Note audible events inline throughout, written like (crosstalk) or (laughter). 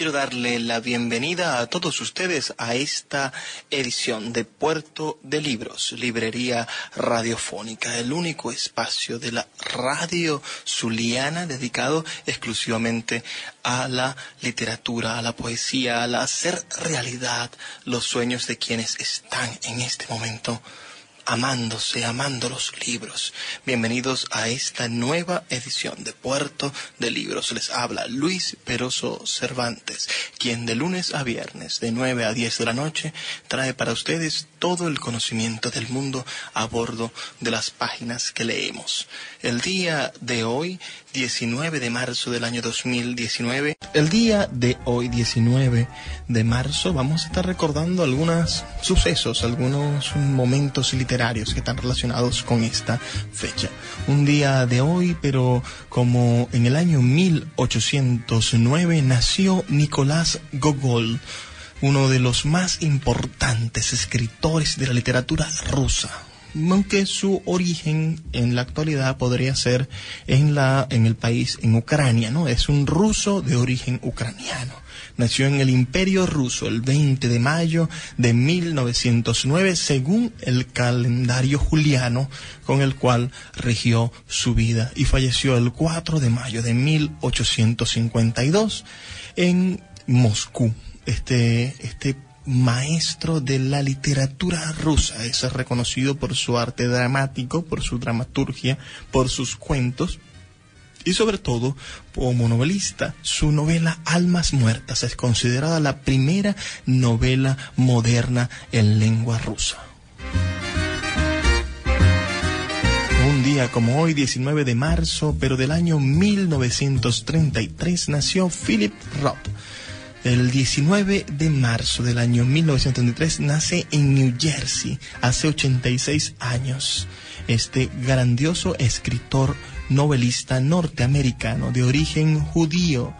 quiero darle la bienvenida a todos ustedes a esta edición de Puerto de Libros, librería radiofónica, el único espacio de la radio zuliana dedicado exclusivamente a la literatura, a la poesía, al hacer realidad los sueños de quienes están en este momento amándose, amando los libros. Bienvenidos a esta nueva edición de Puerto de Libros. Les habla Luis Peroso Cervantes, quien de lunes a viernes, de 9 a 10 de la noche, trae para ustedes todo el conocimiento del mundo a bordo de las páginas que leemos. El día de hoy 19 de marzo del año 2019. El día de hoy, 19 de marzo, vamos a estar recordando algunos sucesos, algunos momentos literarios que están relacionados con esta fecha. Un día de hoy, pero como en el año 1809 nació Nicolás Gogol, uno de los más importantes escritores de la literatura rusa aunque su origen en la actualidad podría ser en la en el país en Ucrania, ¿no? Es un ruso de origen ucraniano. Nació en el Imperio Ruso el 20 de mayo de 1909 según el calendario juliano con el cual regió su vida y falleció el 4 de mayo de 1852 en Moscú. Este este maestro de la literatura rusa. Es reconocido por su arte dramático, por su dramaturgia, por sus cuentos y sobre todo como novelista. Su novela Almas Muertas es considerada la primera novela moderna en lengua rusa. Un día como hoy, 19 de marzo, pero del año 1933, nació Philip Roth el 19 de marzo del año 1933 nace en New Jersey, hace 86 años, este grandioso escritor novelista norteamericano de origen judío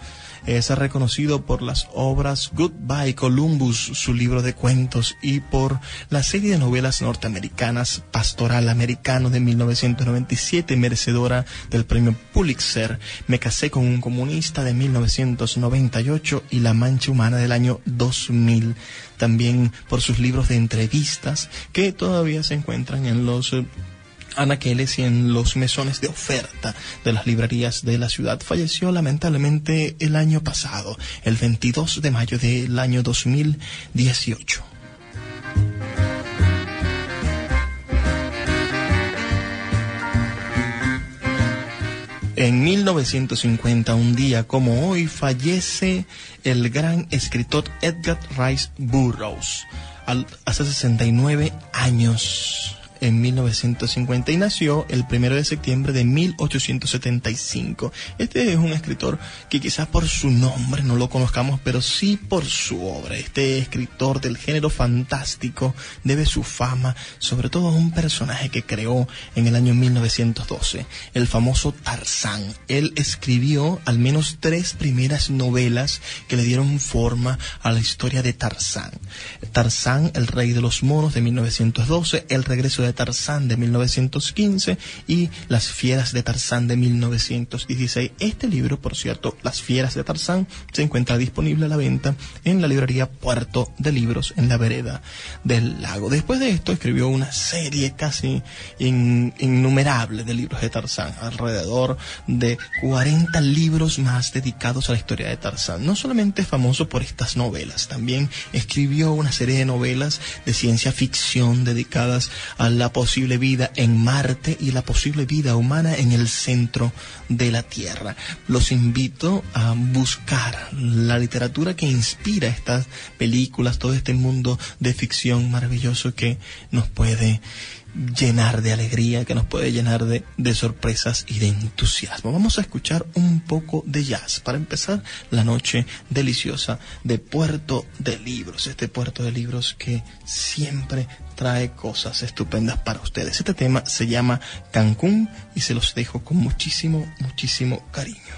es reconocido por las obras Goodbye Columbus, su libro de cuentos, y por la serie de novelas norteamericanas Pastoral Americano de 1997, merecedora del premio Pulitzer. Me casé con un comunista de 1998 y La Mancha Humana del año 2000. También por sus libros de entrevistas que todavía se encuentran en los eh, anaqueles y en los mesones de oferta de las librerías de la ciudad. Falleció lamentablemente el año pasado, el 22 de mayo del año 2018. En 1950, un día como hoy, fallece el gran escritor Edgar Rice Burroughs, hace 69 años en 1950 y nació el 1 de septiembre de 1875. Este es un escritor que quizás por su nombre no lo conozcamos, pero sí por su obra. Este escritor del género fantástico debe su fama sobre todo a un personaje que creó en el año 1912, el famoso Tarzán. Él escribió al menos tres primeras novelas que le dieron forma a la historia de Tarzán. Tarzán, el rey de los monos de 1912, El regreso de Tarzán de 1915 y Las fieras de Tarzán de 1916. Este libro, por cierto, Las fieras de Tarzán, se encuentra disponible a la venta en la librería Puerto de Libros en la vereda del lago. Después de esto escribió una serie casi innumerable de libros de Tarzán, alrededor de 40 libros más dedicados a la historia de Tarzán. No solamente es famoso por estas novelas, también escribió una serie de novelas de ciencia ficción dedicadas a la posible vida en Marte y la posible vida humana en el centro de la Tierra. Los invito a buscar la literatura que inspira estas películas, todo este mundo de ficción maravilloso que nos puede llenar de alegría, que nos puede llenar de, de, sorpresas y de entusiasmo. Vamos a escuchar un poco de jazz para empezar la noche deliciosa de Puerto de Libros, este Puerto de Libros que siempre trae cosas estupendas para ustedes. Este tema se llama Cancún y se los dejo con muchísimo, muchísimo cariño.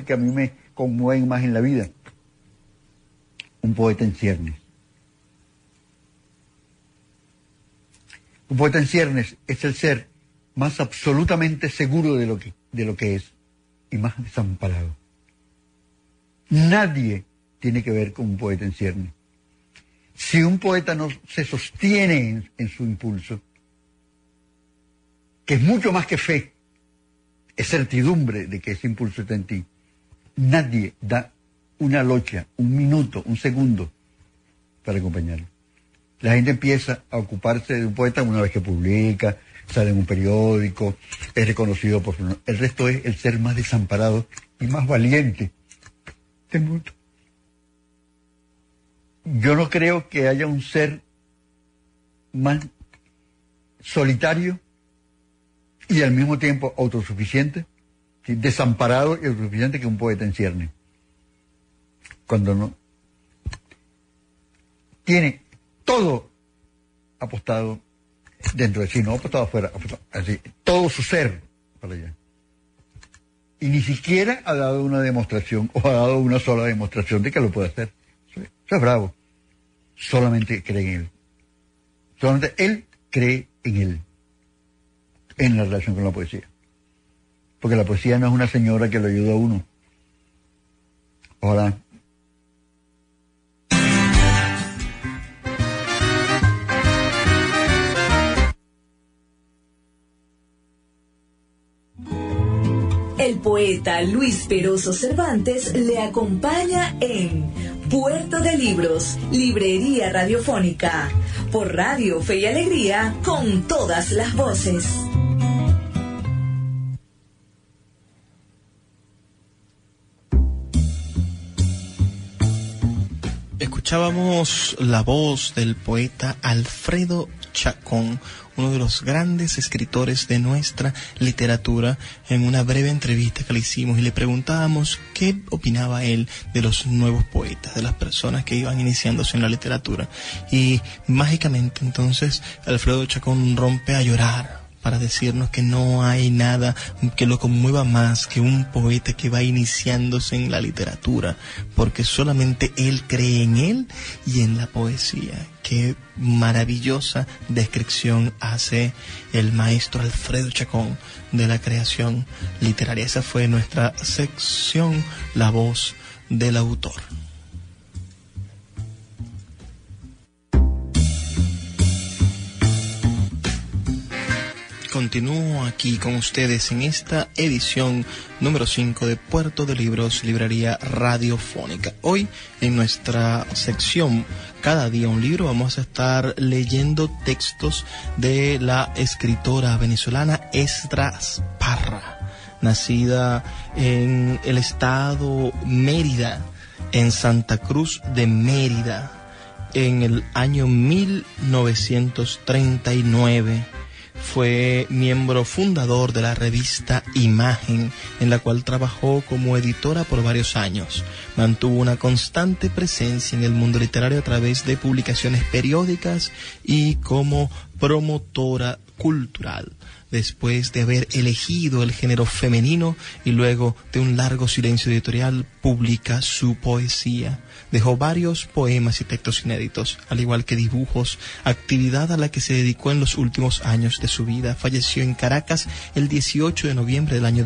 Que a mí me conmueven más en la vida. Un poeta en ciernes. Un poeta en ciernes es el ser más absolutamente seguro de lo que, de lo que es y más desamparado. Nadie tiene que ver con un poeta en ciernes. Si un poeta no se sostiene en, en su impulso, que es mucho más que fe, es certidumbre de que ese impulso está en ti, nadie da una locha, un minuto, un segundo para acompañarlo. La gente empieza a ocuparse de un poeta una vez que publica, sale en un periódico, es reconocido por su... El resto es el ser más desamparado y más valiente del mundo. Yo no creo que haya un ser más solitario y al mismo tiempo autosuficiente, desamparado y autosuficiente que un poeta en cierne. Cuando no tiene todo apostado dentro de sí, no apostado afuera, apostado, así, todo su ser para allá. Y ni siquiera ha dado una demostración o ha dado una sola demostración de que lo puede hacer. Eso es bravo. Solamente cree en él. Solamente él cree en él. En la relación con la poesía. Porque la poesía no es una señora que lo ayuda a uno. Ojalá El poeta Luis Peroso Cervantes le acompaña en Puerto de Libros, Librería Radiofónica, por Radio Fe y Alegría, con todas las voces. Escuchábamos la voz del poeta Alfredo Chacón, uno de los grandes escritores de nuestra literatura, en una breve entrevista que le hicimos y le preguntábamos qué opinaba él de los nuevos poetas, de las personas que iban iniciándose en la literatura. Y mágicamente entonces Alfredo Chacón rompe a llorar para decirnos que no hay nada que lo conmueva más que un poeta que va iniciándose en la literatura, porque solamente él cree en él y en la poesía. Qué maravillosa descripción hace el maestro Alfredo Chacón de la creación literaria. Esa fue nuestra sección La voz del autor. Continúo aquí con ustedes en esta edición número 5 de Puerto de Libros, Librería Radiofónica. Hoy en nuestra sección Cada día un libro vamos a estar leyendo textos de la escritora venezolana Estras Parra, nacida en el estado Mérida, en Santa Cruz de Mérida, en el año 1939 fue miembro fundador de la revista Imagen, en la cual trabajó como editora por varios años. Mantuvo una constante presencia en el mundo literario a través de publicaciones periódicas y como promotora cultural después de haber elegido el género femenino y luego de un largo silencio editorial, publica su poesía. Dejó varios poemas y textos inéditos, al igual que dibujos, actividad a la que se dedicó en los últimos años de su vida. Falleció en Caracas el 18 de noviembre del año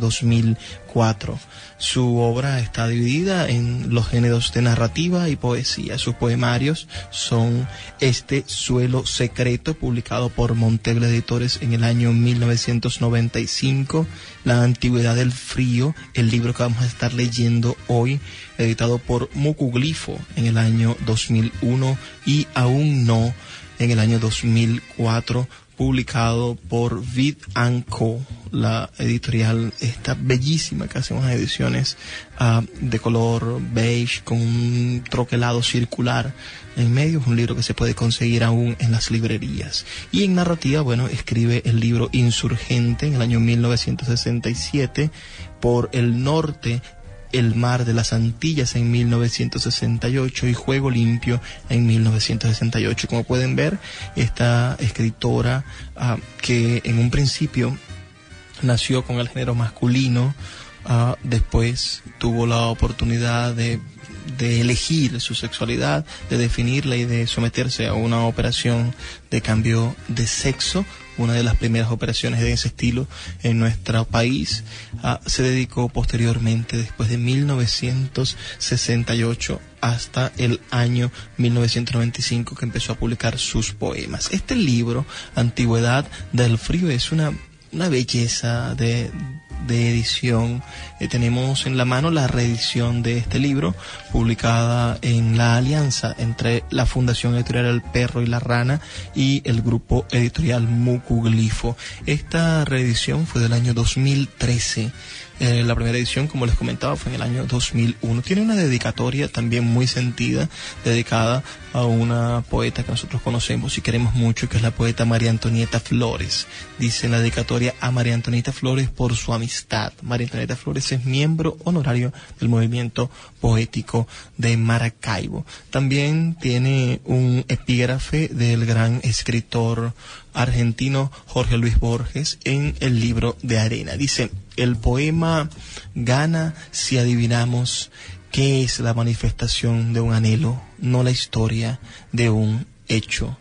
2004. Su obra está dividida en los géneros de narrativa y poesía. Sus poemarios son Este suelo secreto, publicado por Monteble Editores en el año 1995, La antigüedad del frío, el libro que vamos a estar leyendo hoy, editado por Mucuglifo en el año 2001 y Aún no en el año 2004 publicado por Vid Co, la editorial esta bellísima que hace unas ediciones uh, de color beige con un troquelado circular en medio. Es un libro que se puede conseguir aún en las librerías. Y en narrativa, bueno, escribe el libro Insurgente en el año 1967 por el norte El mar de las Antillas en 1968 y Juego limpio en 1968. Como pueden ver, esta escritora ah, que en un principio nació con el género masculino, ah, después tuvo la oportunidad de de elegir su sexualidad, de definirla y de someterse a una operación de cambio de sexo, una de las primeras operaciones de ese estilo en nuestro país. Ah, se dedicó posteriormente, después de 1968 hasta el año 1995 que empezó a publicar sus poemas. Este libro, Antigüedad del Frío, es una, una belleza de, de edición. Eh, tenemos en la mano la reedición de este libro, publicada en la alianza entre la Fundación Editorial El Perro y la Rana y el grupo editorial Mucuglifo. Esta reedición fue del año 2013 eh, la primera edición, como les comentaba, fue en el año 2001. Tiene una dedicatoria también muy sentida, dedicada a una poeta que nosotros conocemos y queremos mucho, que es la poeta María Antonieta Flores. Dice la dedicatoria a María Antonieta Flores por su amistad. María Antonieta Flores es miembro honorario del movimiento poético de Maracaibo. También tiene un epígrafe del gran escritor argentino Jorge Luis Borges en el libro de Arena. Dice, el poema gana si adivinamos qué es la manifestación de un anhelo, no la historia de un hecho.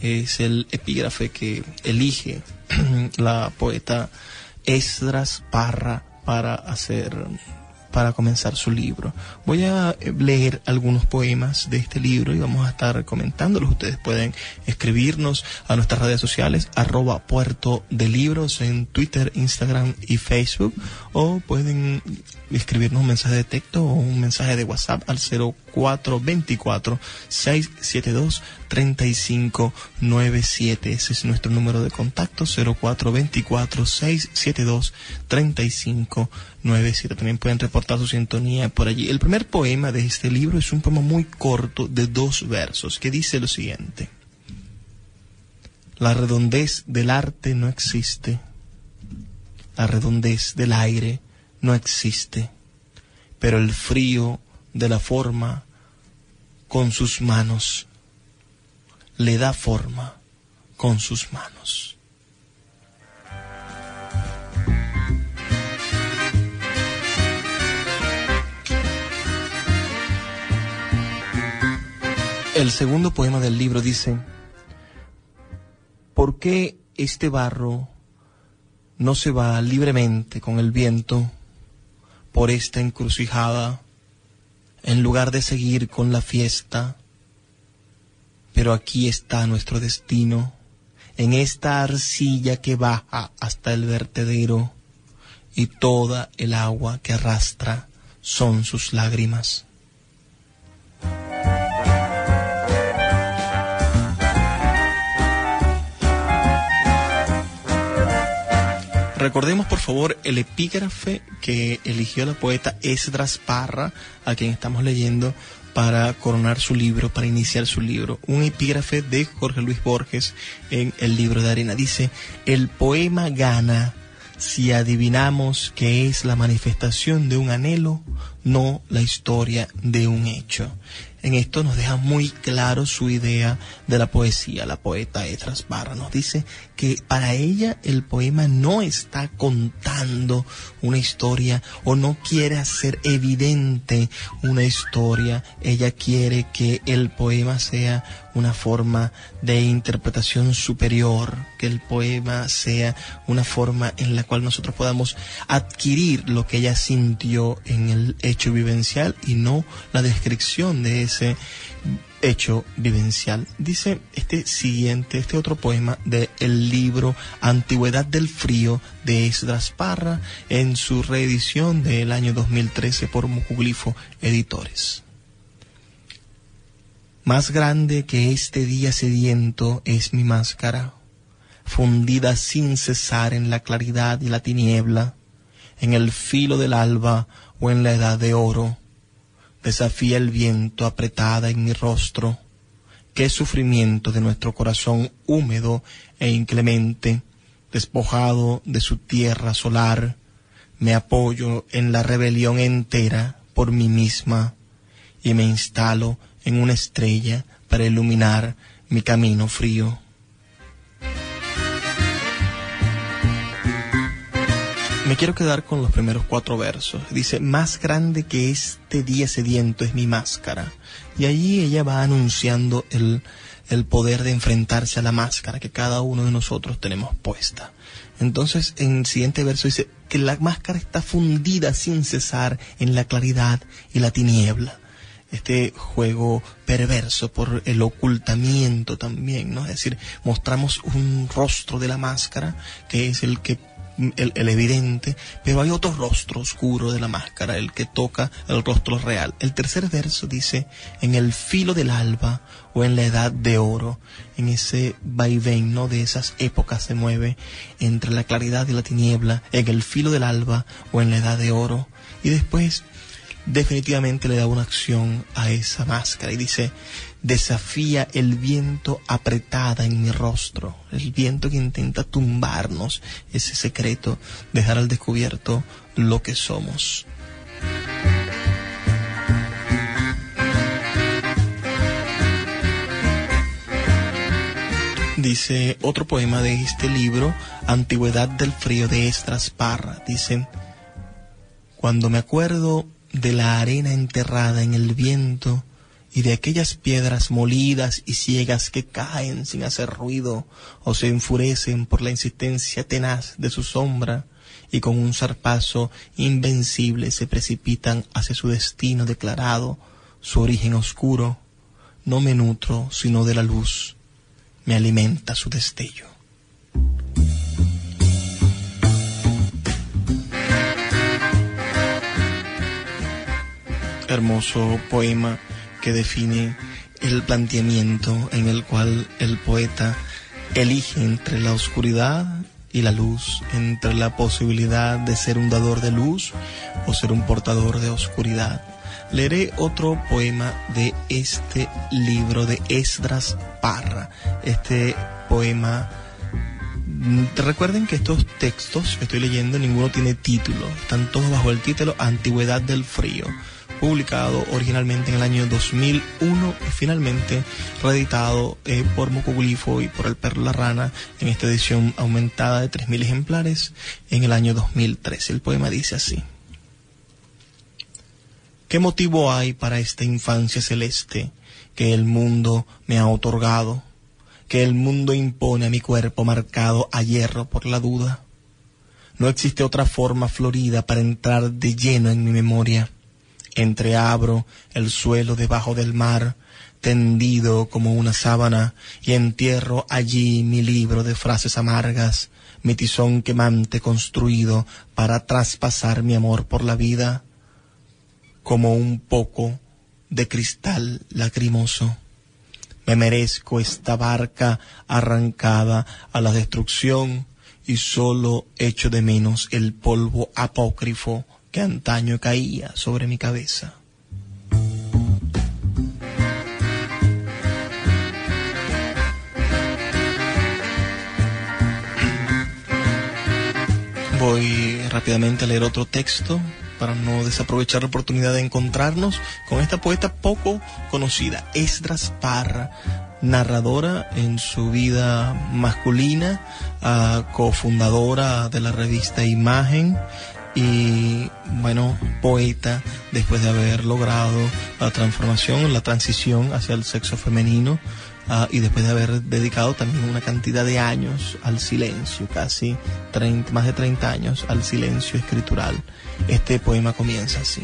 Es el epígrafe que elige (clears throat) la poeta Esdras Parra para hacer para comenzar su libro. Voy a eh, leer algunos poemas de este libro y vamos a estar comentándolos. Ustedes pueden escribirnos a nuestras redes sociales, arroba puerto de libros en Twitter, Instagram y Facebook, o pueden escribirnos un mensaje de texto o un mensaje de WhatsApp al 0424 672 3597. Ese es nuestro número de contacto 0424 672 3597. También pueden reportar su sintonía por allí. El primer poema de este libro es un poema muy corto de dos versos que dice lo siguiente. La redondez del arte no existe. La redondez del aire no existe. Pero el frío de la forma con sus manos le da forma con sus manos. El segundo poema del libro dice, ¿por qué este barro no se va libremente con el viento por esta encrucijada en lugar de seguir con la fiesta? Pero aquí está nuestro destino, en esta arcilla que baja hasta el vertedero, y toda el agua que arrastra son sus lágrimas. Recordemos por favor el epígrafe que eligió la poeta Esdras Parra, a quien estamos leyendo para coronar su libro, para iniciar su libro. Un epígrafe de Jorge Luis Borges en el libro de arena. Dice, el poema gana si adivinamos que es la manifestación de un anhelo, no la historia de un hecho. En esto nos deja muy claro su idea de la poesía. La poeta Etras Barra nos dice que para ella el poema no está contando una historia o no quiere hacer evidente una historia. Ella quiere que el poema sea una forma de interpretación superior, que el poema sea una forma en la cual nosotros podamos adquirir lo que ella sintió en el hecho vivencial y no la descripción de ese hecho vivencial. Dice este siguiente, este otro poema del el libro Antigüedad del Frío de Esdras Parra en su reedición del año 2013 por Mucuglifo Editores. Más grande que este día sediento es mi máscara, fundida sin cesar en la claridad y la tiniebla, en el filo del alba o en la edad de oro. Desafía el viento apretada en mi rostro. Qué sufrimiento de nuestro corazón húmedo e inclemente, despojado de su tierra solar, me apoyo en la rebelión entera por mí misma y me instalo en una estrella para iluminar mi camino frío. Me quiero quedar con los primeros cuatro versos. Dice, más grande que este día sediento es mi máscara. Y allí ella va anunciando el, el poder de enfrentarse a la máscara que cada uno de nosotros tenemos puesta. Entonces, en el siguiente verso dice que la máscara está fundida sin cesar en la claridad y la tiniebla. Este juego perverso por el ocultamiento también, ¿no? Es decir, mostramos un rostro de la máscara que es el que el, evidente, pero hay otro rostro oscuro de la máscara, el que toca el rostro real. El tercer verso dice, en el filo del alba o en la edad de oro, en ese vaivén, ¿no? De esas épocas se mueve entre la claridad y la tiniebla, en el filo del alba o en la edad de oro. Y después definitivamente le da una acción a esa máscara y dice, desafía el viento apretada en mi rostro, el viento que intenta tumbarnos ese secreto, dejar al descubierto lo que somos. Dice otro poema de este libro, Antigüedad del Frío de Estras Parra. Dice, cuando me acuerdo de la arena enterrada en el viento, y de aquellas piedras molidas y ciegas que caen sin hacer ruido o se enfurecen por la insistencia tenaz de su sombra y con un zarpazo invencible se precipitan hacia su destino declarado, su origen oscuro, no me nutro sino de la luz, me alimenta su destello. Hermoso poema que define el planteamiento en el cual el poeta elige entre la oscuridad y la luz, entre la posibilidad de ser un dador de luz o ser un portador de oscuridad. Leeré otro poema de este libro de Esdras Parra. Este poema mm, Recuerden que estos textos que estoy leyendo ninguno tiene título, están todos bajo el título Antigüedad del Frío publicado originalmente en el año 2001 y finalmente reeditado eh, por Mocoglifo y por el Perro La Rana en esta edición aumentada de 3.000 ejemplares en el año 2013. El poema dice así. ¿Qué motivo hay para esta infancia celeste que el mundo me ha otorgado, que el mundo impone a mi cuerpo marcado a hierro por la duda? No existe otra forma florida para entrar de lleno en mi memoria entreabro el suelo debajo del mar, tendido como una sábana, y entierro allí mi libro de frases amargas, mi tizón quemante construido para traspasar mi amor por la vida, como un poco de cristal lacrimoso. Me merezco esta barca arrancada a la destrucción y solo echo de menos el polvo apócrifo que antaño caía sobre mi cabeza. Voy rápidamente a leer otro texto para no desaprovechar la oportunidad de encontrarnos con esta poeta poco conocida, Esdras Parra, narradora en su vida masculina, ah, cofundadora de la revista Imagen, y bueno, poeta después de haber logrado la transformación, la transición hacia el sexo femenino ah, y después de haber dedicado también una cantidad de años al silencio, casi 30, más de 30 años al silencio escritural. Este poema comienza así.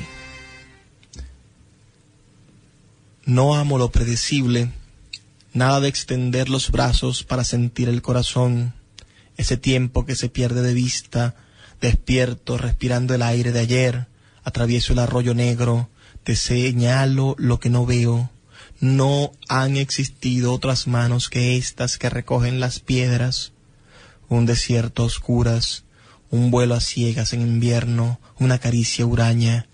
No amo lo predecible, nada de extender los brazos para sentir el corazón, ese tiempo que se pierde de vista, Despierto, respirando el aire de ayer, atravieso el arroyo negro, te señalo lo que no veo. No han existido otras manos que estas que recogen las piedras. Un desierto a oscuras, un vuelo a ciegas en invierno, una caricia huraña.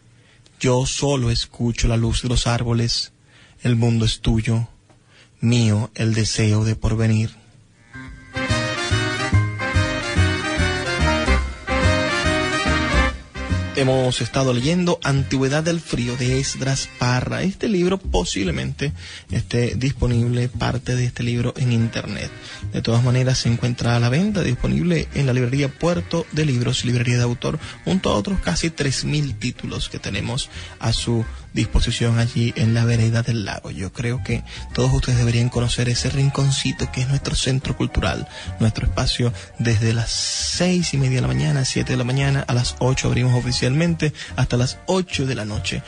Yo solo escucho la luz de los árboles. El mundo es tuyo, mío el deseo de porvenir. Hemos estado leyendo Antigüedad del Frío de Esdras Parra. Este libro posiblemente esté disponible, parte de este libro en internet. De todas maneras, se encuentra a la venta, disponible en la librería Puerto de Libros, librería de autor, junto a otros casi 3.000 títulos que tenemos a su disposición allí en la vereda del lago. Yo creo que todos ustedes deberían conocer ese rinconcito que es nuestro centro cultural, nuestro espacio desde las seis y media de la mañana, siete de la mañana, a las ocho abrimos oficialmente hasta las ocho de la noche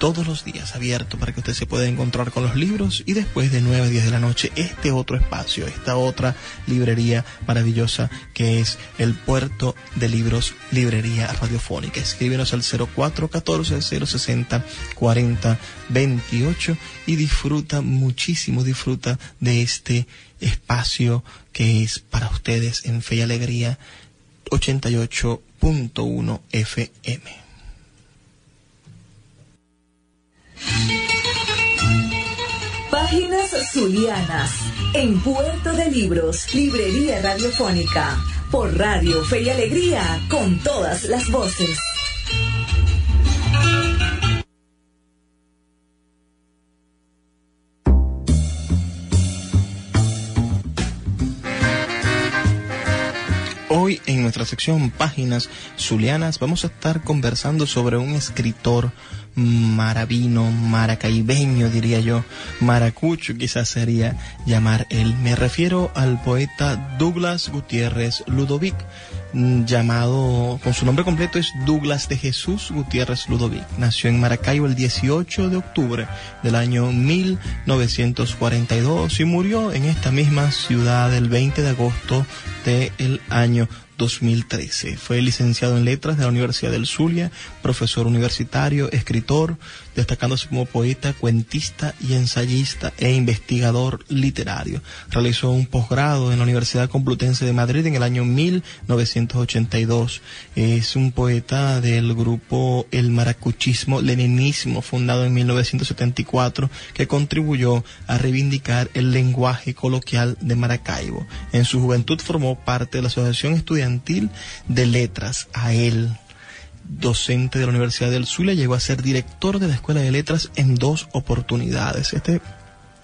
todos los días abierto para que usted se pueda encontrar con los libros y después de 9 a 10 de la noche este otro espacio, esta otra librería maravillosa que es el Puerto de Libros Librería Radiofónica. Escríbenos al 0414 060 40 28 y disfruta muchísimo, disfruta de este espacio que es para ustedes en Fe y Alegría 88.1 FM. Páginas Zulianas, en Puerto de Libros, Librería Radiofónica, por Radio Fe y Alegría, con todas las voces. Hoy en nuestra sección Páginas Zulianas vamos a estar conversando sobre un escritor maravino, maracaibeño, diría yo, maracucho quizás sería llamar él. Me refiero al poeta Douglas Gutiérrez Ludovic, llamado, con su nombre completo es Douglas de Jesús Gutiérrez Ludovic. Nació en Maracaibo el 18 de octubre del año 1942 y murió en esta misma ciudad el 20 de agosto del año 2013. Fue licenciado en Letras de la Universidad del Zulia, profesor universitario, escritor, destacándose como poeta, cuentista y ensayista e investigador literario. Realizó un posgrado en la Universidad Complutense de Madrid en el año 1982. Es un poeta del grupo El Maracuchismo Leninismo, fundado en 1974, que contribuyó a reivindicar el lenguaje coloquial de Maracaibo. En su juventud formó parte de la Asociación Estudiantil de Letras, a él docente de la Universidad del Zulia, llegó a ser director de la Escuela de Letras en dos oportunidades. Este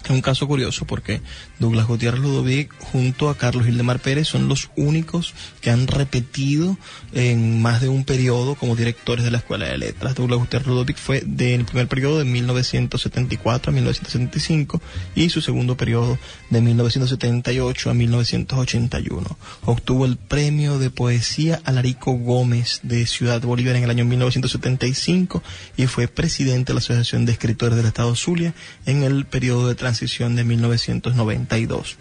es un caso curioso porque Douglas Gutiérrez Ludovic junto a Carlos Hildemar Pérez son los únicos que han repetido en más de un periodo como directores de la Escuela de Letras. Douglas Gutiérrez Ludovic fue del primer periodo de 1974 a 1975 y su segundo periodo de 1978 a 1981. Obtuvo el premio de poesía Alarico Gómez de Ciudad Bolívar en el año 1975 y fue presidente de la Asociación de Escritores del Estado Zulia en el periodo de transición de 1992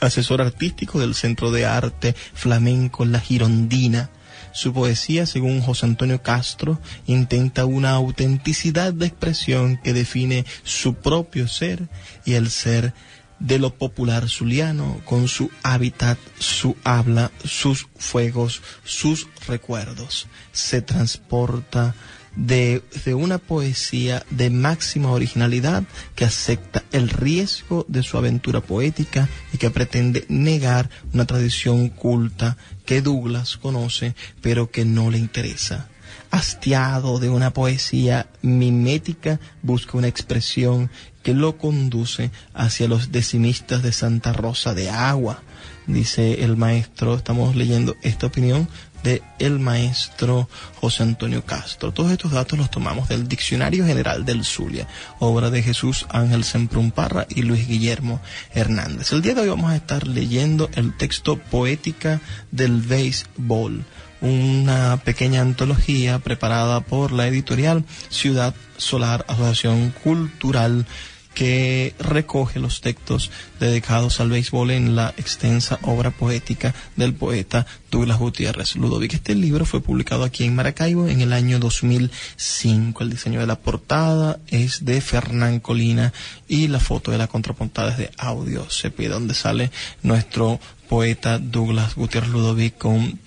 asesor artístico del Centro de Arte Flamenco La Girondina. Su poesía, según José Antonio Castro, intenta una autenticidad de expresión que define su propio ser y el ser de lo popular zuliano con su hábitat, su habla, sus fuegos, sus recuerdos. Se transporta de, una poesía de máxima originalidad que acepta el riesgo de su aventura poética y que pretende negar una tradición culta que Douglas conoce pero que no le interesa. Hastiado de una poesía mimética, busca una expresión que lo conduce hacia los decimistas de Santa Rosa de Agua, dice el maestro, estamos leyendo esta opinión de el maestro José Antonio Castro. Todos estos datos los tomamos del Diccionario General del Zulia, obra de Jesús Ángel Semprumparra y Luis Guillermo Hernández. El día de hoy vamos a estar leyendo el texto Poética del Béisbol, una pequeña antología preparada por la editorial Ciudad Solar Asociación Cultural que recoge los textos dedicados al béisbol en la extensa obra poética del poeta Douglas Gutiérrez Ludovic. Este libro fue publicado aquí en Maracaibo en el año 2005. El diseño de la portada es de Fernán Colina y la foto de la contraportada es de Audio CP, donde sale nuestro poeta Douglas Gutiérrez Ludovic con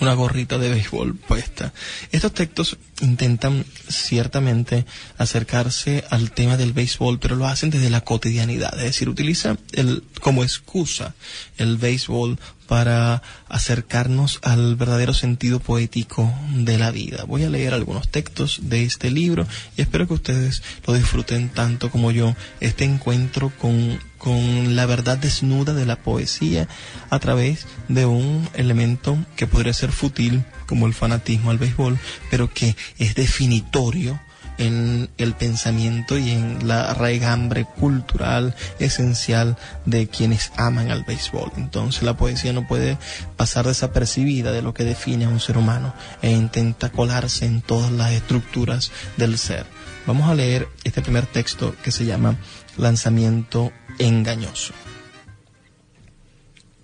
una gorrita de béisbol puesta. Estos textos intentan ciertamente acercarse al tema del béisbol, pero lo hacen desde la cotidianidad, es decir, utilizan el, como excusa el béisbol para acercarnos al verdadero sentido poético de la vida. Voy a leer algunos textos de este libro y espero que ustedes lo disfruten tanto como yo, este encuentro con, con la verdad desnuda de la poesía a través de un elemento que podría ser fútil como el fanatismo al béisbol, pero que es definitorio en el pensamiento y en la raigambre cultural esencial de quienes aman al béisbol. Entonces la poesía no puede pasar desapercibida de lo que define a un ser humano e intenta colarse en todas las estructuras del ser. Vamos a leer este primer texto que se llama Lanzamiento engañoso.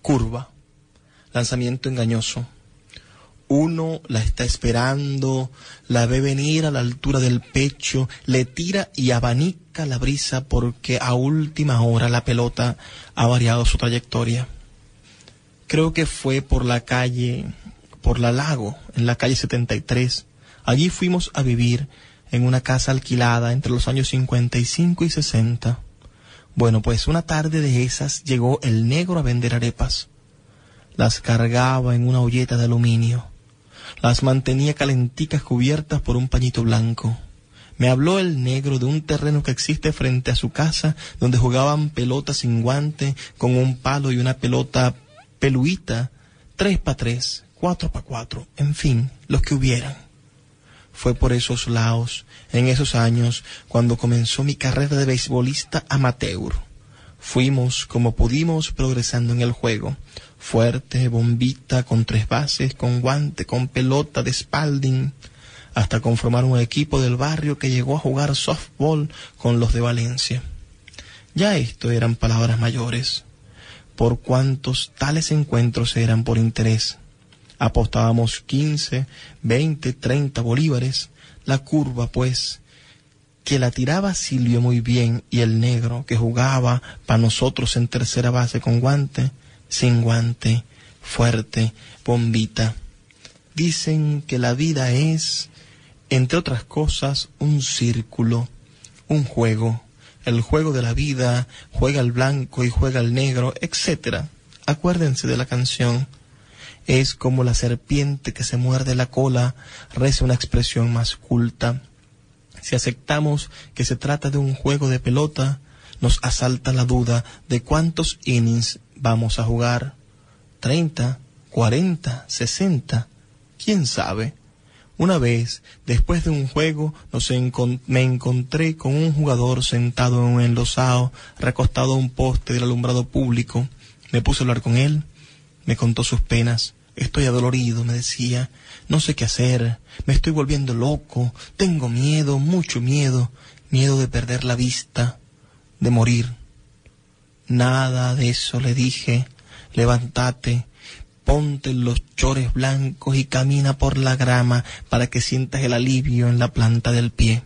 Curva. Lanzamiento engañoso uno la está esperando, la ve venir a la altura del pecho, le tira y abanica la brisa porque a última hora la pelota ha variado su trayectoria. Creo que fue por la calle, por la lago, en la calle 73. Allí fuimos a vivir en una casa alquilada entre los años 55 y 60. Bueno, pues una tarde de esas llegó el negro a vender arepas. Las cargaba en una olleta de aluminio las mantenía calenticas cubiertas por un pañito blanco. Me habló el negro de un terreno que existe frente a su casa, donde jugaban pelotas sin guante, con un palo y una pelota peluita, tres pa' tres, cuatro pa' cuatro, en fin, los que hubieran. Fue por esos lados, en esos años, cuando comenzó mi carrera de beisbolista amateur. Fuimos, como pudimos, progresando en el juego fuerte, bombita, con tres bases, con guante, con pelota de Spalding, hasta conformar un equipo del barrio que llegó a jugar softball con los de Valencia. Ya esto eran palabras mayores, por cuantos tales encuentros eran por interés. Apostábamos quince, veinte, treinta bolívares, la curva, pues, que la tiraba Silvio muy bien y el negro que jugaba para nosotros en tercera base con guante, sin guante, fuerte, bombita. Dicen que la vida es, entre otras cosas, un círculo, un juego. El juego de la vida, juega el blanco y juega el negro, etc. Acuérdense de la canción. Es como la serpiente que se muerde la cola, reza una expresión más culta. Si aceptamos que se trata de un juego de pelota, nos asalta la duda de cuántos innings vamos a jugar. ¿30? ¿40? ¿60? ¿Quién sabe? Una vez, después de un juego, me encontré con un jugador sentado en un enlosado, recostado a un poste del alumbrado público. Me puse a hablar con él, me contó sus penas. Estoy adolorido, me decía. No sé qué hacer. Me estoy volviendo loco. Tengo miedo, mucho miedo. Miedo de perder la vista de morir. Nada de eso le dije. Levántate, ponte los chores blancos y camina por la grama para que sientas el alivio en la planta del pie.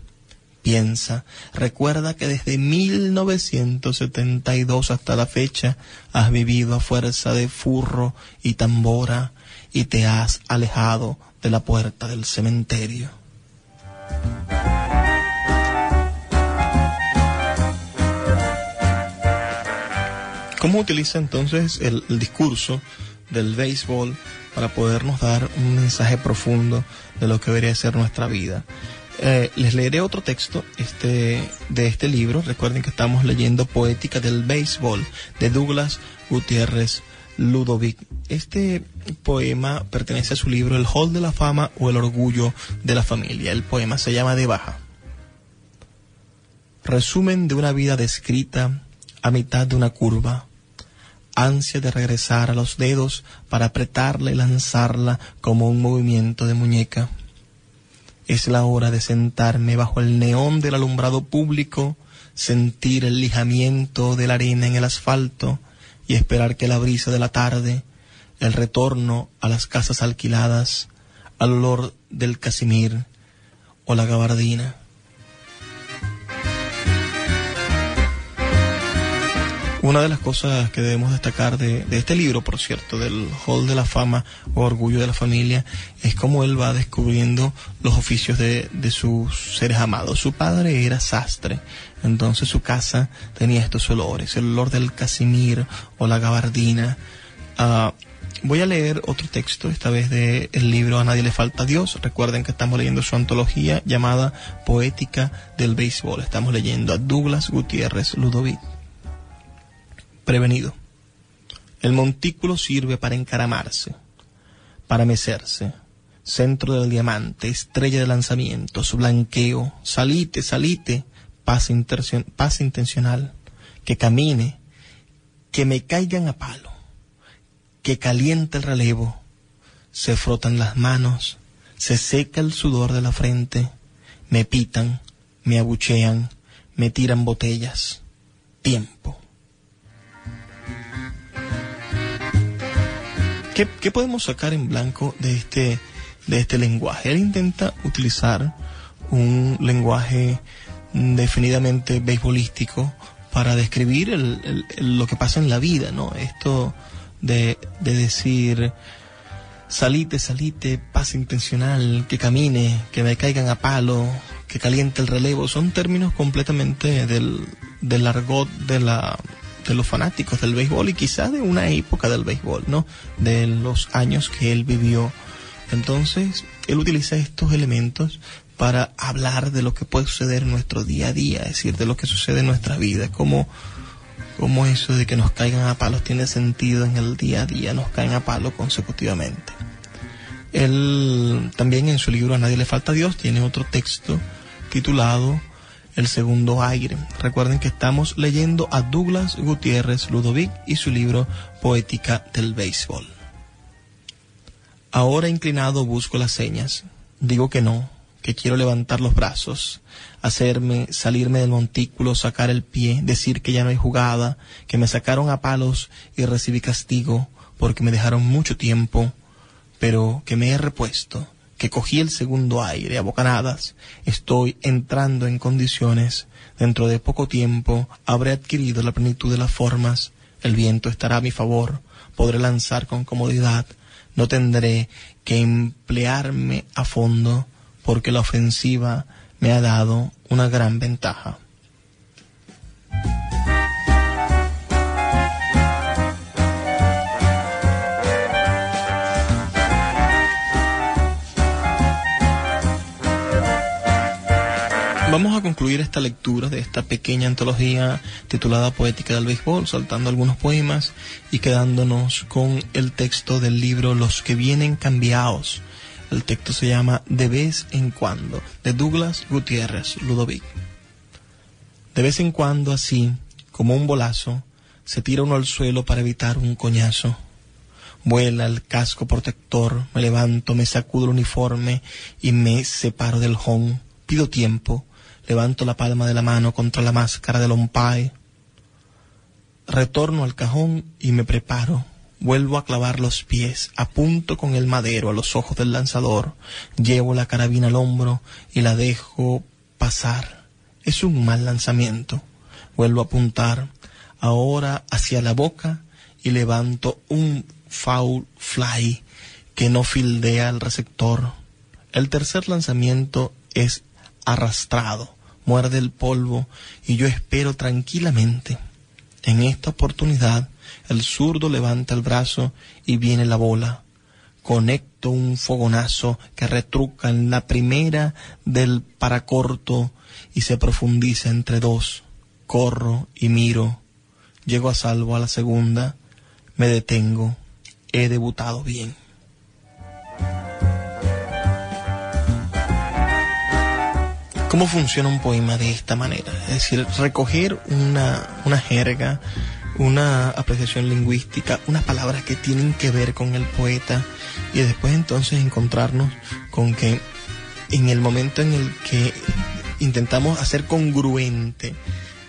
Piensa, recuerda que desde 1972 hasta la fecha has vivido a fuerza de furro y tambora y te has alejado de la puerta del cementerio. ¿Cómo utiliza entonces el, discurso del béisbol para podernos dar un mensaje profundo de lo que debería ser nuestra vida? Eh, les leeré otro texto este, de este libro. Recuerden que estamos leyendo Poética del Béisbol de Douglas Gutiérrez Ludovic. Este poema pertenece a su libro El Hall de la Fama o El Orgullo de la Familia. El poema se llama De Baja. Resumen de una vida descrita a mitad de una curva ansia de regresar a los dedos para apretarla y lanzarla como un movimiento de muñeca. Es la hora de sentarme bajo el neón del alumbrado público, sentir el lijamiento de la arena en el asfalto y esperar que la brisa de la tarde, el retorno a las casas alquiladas, al olor del casimir o la gabardina, Una de las cosas que debemos destacar de, este libro, por cierto, del Hall de la Fama o Orgullo de la Familia, es cómo él va descubriendo los oficios de, sus seres amados. Su padre era sastre, entonces su casa tenía estos olores, el olor del casimir o la gabardina. Ah, Voy a leer otro texto, esta vez del libro A nadie le falta Dios. Recuerden que estamos leyendo su antología llamada Poética del Béisbol. Estamos leyendo a Douglas Gutiérrez Ludovic. El montículo sirve para encaramarse, para mecerse. Centro del diamante, estrella de lanzamiento, su blanqueo. Salite, salite, pase, pase intencional. Que camine, que me caigan a palo que calienta el relevo, se frotan las manos, se seca el sudor de la frente, me pitan, me abuchean, me tiran botellas. Tiempo. ¿Qué, ¿Qué, podemos sacar en blanco de este, de este lenguaje? Él intenta utilizar un lenguaje definidamente beisbolístico para describir el, lo que pasa en la vida, ¿no? Esto de, decir, salite, salite, paz intencional, que camine, que me caigan a palo, que caliente el relevo, son términos completamente del, del argot de la de los fanáticos del béisbol y quizás de una época del béisbol, ¿no? De los años que él vivió. Entonces, él utiliza estos elementos para hablar de lo que puede suceder en nuestro día a día, es decir, de lo que sucede en nuestra vida, como eso de que nos caigan a palos tiene sentido en el día a día, nos caen a palos consecutivamente. Él también en su libro A nadie le falta Dios tiene otro texto titulado El segundo aire. Recuerden que estamos leyendo a Douglas Gutiérrez Ludovic y su libro Poética del Béisbol. Ahora inclinado busco las señas. Digo que no, que quiero levantar los brazos, hacerme, salirme del montículo, sacar el pie, decir que ya no hay jugada, que me sacaron a palos y recibí castigo porque me dejaron mucho tiempo, pero que me he repuesto, que cogí el segundo aire a bocanadas, estoy entrando en condiciones, dentro de poco tiempo habré adquirido la plenitud de las formas, el viento estará a mi favor, podré lanzar con comodidad, no tendré que emplearme a fondo, porque la ofensiva me ha dado una gran ventaja. Vamos a concluir esta lectura de esta pequeña antología titulada Poética del Béisbol, saltando algunos poemas y quedándonos con el texto del libro Los que vienen cambiados, el texto se llama De vez en cuando, de Douglas Gutiérrez Ludovic. De vez en cuando, así, como un bolazo, se tira uno al suelo para evitar un coñazo. Vuela el casco protector, me levanto, me sacudo el uniforme y me separo del home. Pido tiempo, levanto la palma de la mano contra la máscara del umpire. Retorno al cajón y me preparo Vuelvo a clavar los pies, apunto con el madero a los ojos del lanzador, llevo la carabina al hombro y la dejo pasar. Es un mal lanzamiento. Vuelvo a apuntar, ahora hacia la boca y levanto un foul fly que no fildea al receptor. El tercer lanzamiento es arrastrado, muerde el polvo y yo espero tranquilamente. En esta oportunidad el zurdo levanta el brazo y viene la bola. Conecto un fogonazo que retruca en la primera del paracorto y se profundiza entre dos. Corro y miro. Llego a salvo a la segunda. Me detengo. He debutado bien. ¿Cómo funciona un poema de esta manera? Es decir, recoger una, una jerga, una apreciación lingüística, unas palabras que tienen que ver con el poeta y después entonces encontrarnos con que en el momento en el que intentamos hacer congruente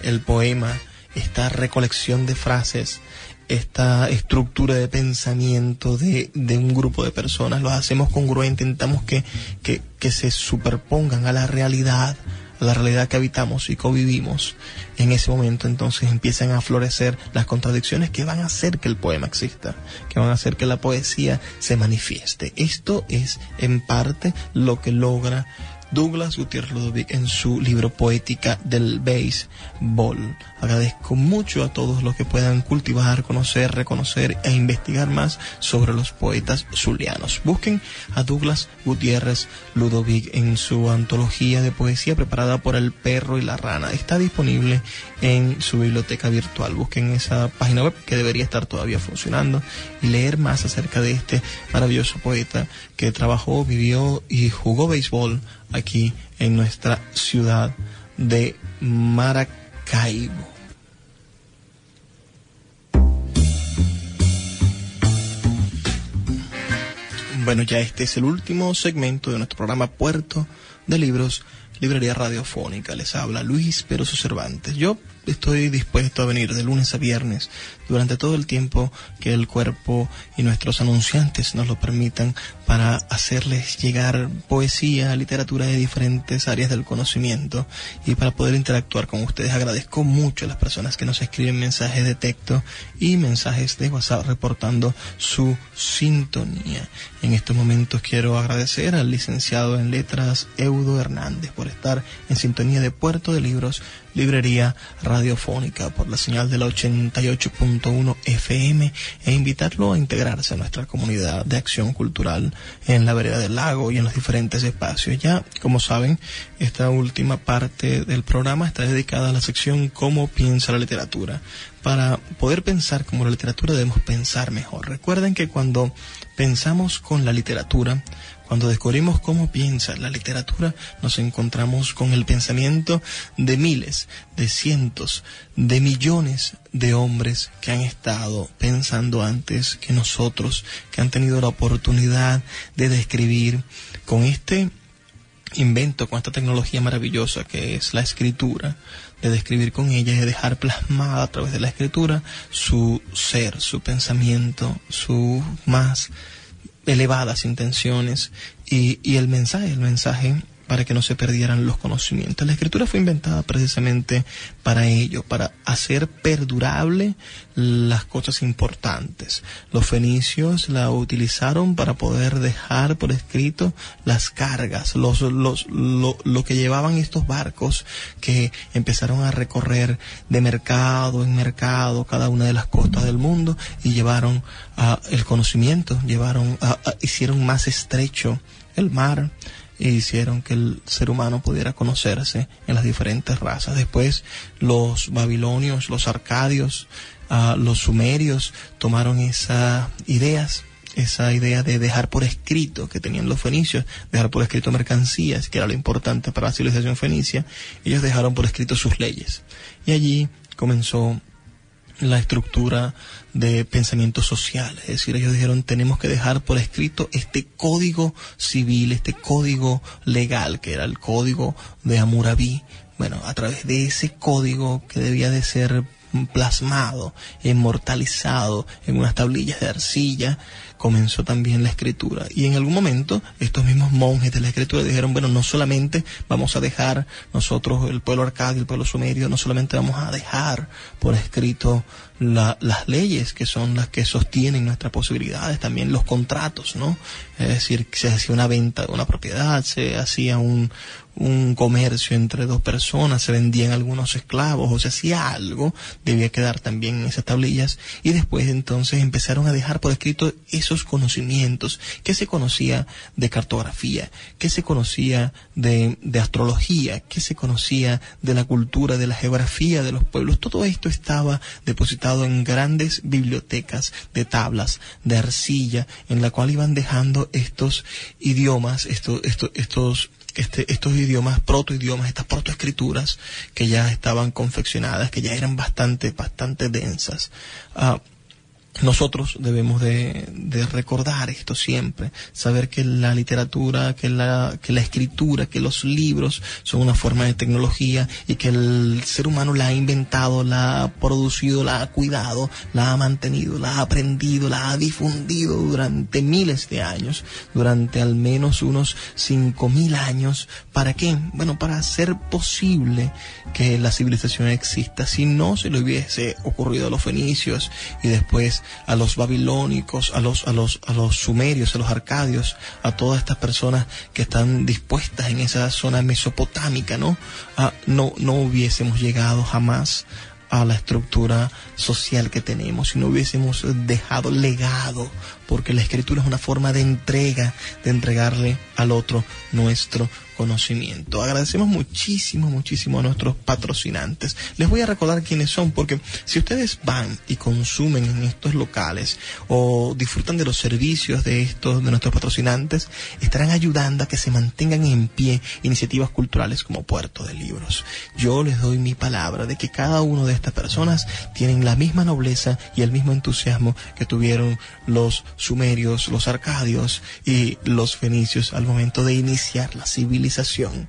el poema, esta recolección de frases, esta estructura de pensamiento de, de un grupo de personas, lo hacemos congruente, intentamos que, que, que se superpongan a la realidad, la realidad que habitamos y convivimos, en ese momento entonces empiezan a florecer las contradicciones que van a hacer que el poema exista, que van a hacer que la poesía se manifieste. Esto es en parte lo que logra Douglas Gutiérrez Ludovic en su libro Poética del Béisbol. Agradezco mucho a todos los que puedan cultivar, conocer, reconocer e investigar más sobre los poetas zulianos. Busquen a Douglas Gutiérrez Ludovic en su antología de poesía preparada por El Perro y la Rana. Está disponible en su biblioteca virtual. Busquen esa página web que debería estar todavía funcionando y leer más acerca de este maravilloso poeta que trabajó, vivió y jugó béisbol aquí en nuestra ciudad de Maracaibo. Bueno, ya este es el último segmento de nuestro programa Puerto de Libros, Librería Radiofónica. Les habla Luis Peroso Cervantes. Yo estoy dispuesto a venir de lunes a viernes durante todo el tiempo que el cuerpo y nuestros anunciantes nos lo permitan para hacerles llegar poesía, literatura de diferentes áreas del conocimiento y para poder interactuar con ustedes. Agradezco mucho a las personas que nos escriben mensajes de texto y mensajes de WhatsApp reportando su sintonía. En estos momentos quiero agradecer al licenciado en letras Eudo Hernández por estar en sintonía de Puerto de Libros librería radiofónica por la señal de la 88.1 FM e invitarlo a integrarse a nuestra comunidad de acción cultural en la vereda del lago y en los diferentes espacios. Ya, como saben, esta última parte del programa está dedicada a la sección Cómo piensa la literatura. Para poder pensar como la literatura debemos pensar mejor. Recuerden que cuando pensamos con la literatura, cuando descubrimos cómo piensa la literatura, nos encontramos con el pensamiento de miles, de cientos, de millones de hombres que han estado pensando antes que nosotros, que han tenido la oportunidad de describir con este invento, con esta tecnología maravillosa que es la escritura, de describir con ella y de dejar plasmada a través de la escritura su ser, su pensamiento, su más elevadas intenciones y, y el mensaje, el mensaje para que no se perdieran los conocimientos. La escritura fue inventada precisamente para ello, para hacer perdurable las cosas importantes. Los fenicios la utilizaron para poder dejar por escrito las cargas, los, los, lo, lo que llevaban estos barcos que empezaron a recorrer de mercado en mercado cada una de las costas del mundo y llevaron el conocimiento, llevaron, hicieron más estrecho el mar, e hicieron que el ser humano pudiera conocerse en las diferentes razas. Después los babilonios, los arcadios, uh, los sumerios tomaron esas ideas esa idea de dejar por escrito que tenían los fenicios, dejar por escrito mercancías, que era lo importante para la civilización fenicia, ellos dejaron por escrito sus leyes. Y allí comenzó la estructura de pensamiento social. Es decir, ellos dijeron, tenemos que dejar por escrito este código civil, este código legal, que era el código de Hammurabi. Bueno, a través de ese código que debía de ser plasmado, inmortalizado en unas tablillas de arcilla, comenzó también la escritura. Y en algún momento estos mismos monjes de la escritura dijeron, bueno, no solamente vamos a dejar nosotros, el pueblo arcadio, el pueblo sumerio, no solamente vamos a dejar por escrito la, las leyes que son las que sostienen nuestras posibilidades, también los contratos, ¿no? Es decir, se hacía una venta de una propiedad, se hacía un, un comercio entre dos personas, se vendían algunos esclavos o se hacía algo, debía quedar también en esas tablillas. Y después entonces empezaron a dejar por escrito esos conocimientos, que se conocía de cartografía, que se conocía de, de astrología, que se conocía de la cultura, de la geografía de los pueblos, todo esto estaba depositado en grandes bibliotecas de tablas, de arcilla, en la cual iban dejando estos idiomas, estos, estos, estos este, estos idiomas, protoidiomas, estas protoescrituras que ya estaban confeccionadas, que ya eran bastante, bastante densas. Uh, nosotros debemos de, de, recordar esto siempre, saber que la literatura, que la, que la escritura, que los libros son una forma de tecnología y que el ser humano la ha inventado, la ha producido, la ha cuidado, la ha mantenido, la ha aprendido, la ha difundido durante miles de años, durante al menos unos cinco mil años. ¿Para qué? Bueno, para hacer posible que la civilización exista. Si no se le hubiese ocurrido a los fenicios y después a los babilónicos, a los, a los, a los sumerios, a los arcadios, a todas estas personas que están dispuestas en esa zona mesopotámica, ¿no? Ah, no, no hubiésemos llegado jamás a la estructura social que tenemos, si no hubiésemos dejado legado, porque la escritura es una forma de entrega, de entregarle al otro nuestro conocimiento. Agradecemos muchísimo, muchísimo a nuestros patrocinantes. Les voy a recordar quiénes son, porque si ustedes van y consumen en estos locales o disfrutan de los servicios de estos, de nuestros patrocinantes, estarán ayudando a que se mantengan en pie iniciativas culturales como Puerto de Libros. Yo les doy mi palabra de que cada una de estas personas tienen la misma nobleza y el mismo entusiasmo que tuvieron los sumerios, los arcadios y los fenicios al momento de iniciar la civilización